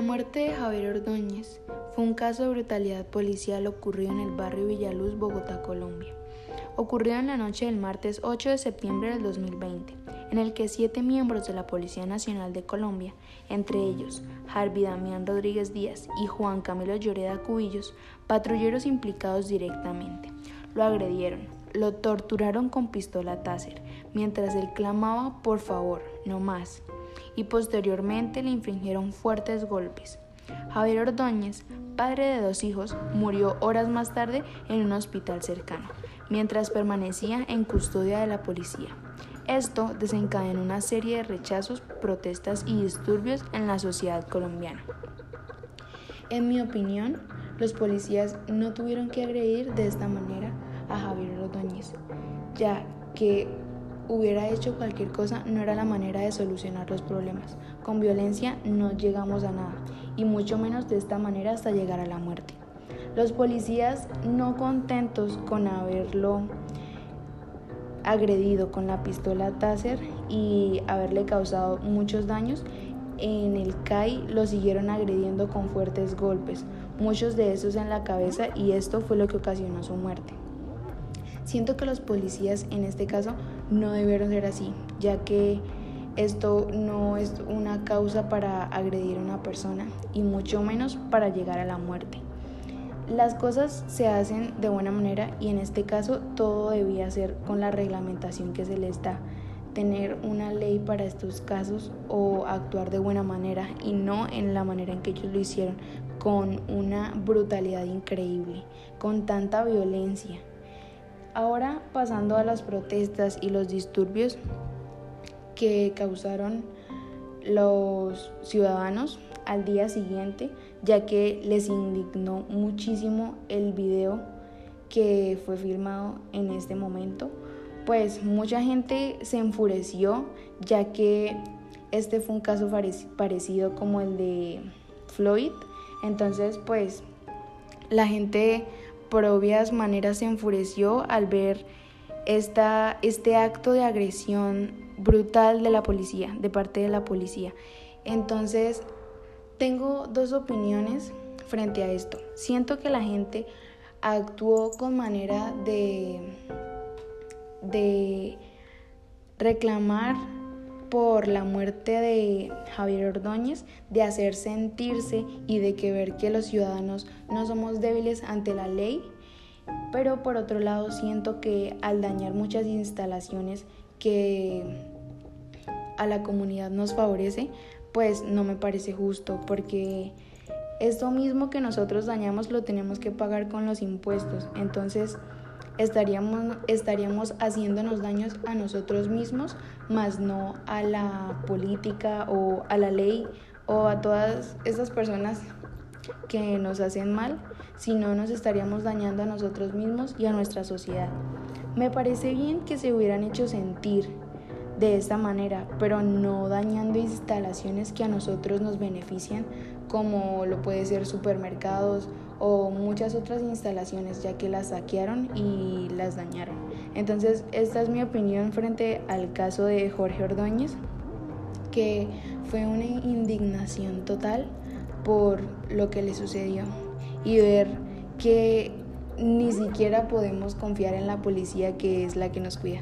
La muerte de Javier Ordóñez fue un caso de brutalidad policial ocurrido en el barrio Villaluz, Bogotá, Colombia. Ocurrió en la noche del martes 8 de septiembre del 2020, en el que siete miembros de la Policía Nacional de Colombia, entre ellos Harvey Damián Rodríguez Díaz y Juan Camilo Lloreda Cubillos, patrulleros implicados directamente, lo agredieron, lo torturaron con pistola Taser, mientras él clamaba por favor, no más y posteriormente le infringieron fuertes golpes. Javier Ordóñez, padre de dos hijos, murió horas más tarde en un hospital cercano, mientras permanecía en custodia de la policía. Esto desencadenó una serie de rechazos, protestas y disturbios en la sociedad colombiana. En mi opinión, los policías no tuvieron que agredir de esta manera a Javier Ordóñez, ya que hubiera hecho cualquier cosa no era la manera de solucionar los problemas. Con violencia no llegamos a nada, y mucho menos de esta manera hasta llegar a la muerte. Los policías no contentos con haberlo agredido con la pistola Taser y haberle causado muchos daños, en el CAI lo siguieron agrediendo con fuertes golpes, muchos de esos en la cabeza y esto fue lo que ocasionó su muerte. Siento que los policías en este caso no debieron ser así, ya que esto no es una causa para agredir a una persona y mucho menos para llegar a la muerte. Las cosas se hacen de buena manera y en este caso todo debía ser con la reglamentación que se les da. Tener una ley para estos casos o actuar de buena manera y no en la manera en que ellos lo hicieron, con una brutalidad increíble, con tanta violencia. Ahora pasando a las protestas y los disturbios que causaron los ciudadanos al día siguiente, ya que les indignó muchísimo el video que fue filmado en este momento, pues mucha gente se enfureció, ya que este fue un caso parecido como el de Floyd, entonces pues la gente por obvias maneras se enfureció al ver esta, este acto de agresión brutal de la policía, de parte de la policía. Entonces, tengo dos opiniones frente a esto. Siento que la gente actuó con manera de, de reclamar por la muerte de Javier Ordóñez, de hacer sentirse y de que ver que los ciudadanos no somos débiles ante la ley, pero por otro lado siento que al dañar muchas instalaciones que a la comunidad nos favorece, pues no me parece justo porque esto mismo que nosotros dañamos lo tenemos que pagar con los impuestos. Entonces, estaríamos, estaríamos haciéndonos daños a nosotros mismos, más no a la política o a la ley o a todas esas personas que nos hacen mal, sino nos estaríamos dañando a nosotros mismos y a nuestra sociedad. Me parece bien que se hubieran hecho sentir de esta manera, pero no dañando instalaciones que a nosotros nos benefician, como lo puede ser supermercados o muchas otras instalaciones, ya que las saquearon y las dañaron. Entonces, esta es mi opinión frente al caso de Jorge Ordóñez, que fue una indignación total por lo que le sucedió y ver que ni siquiera podemos confiar en la policía que es la que nos cuida.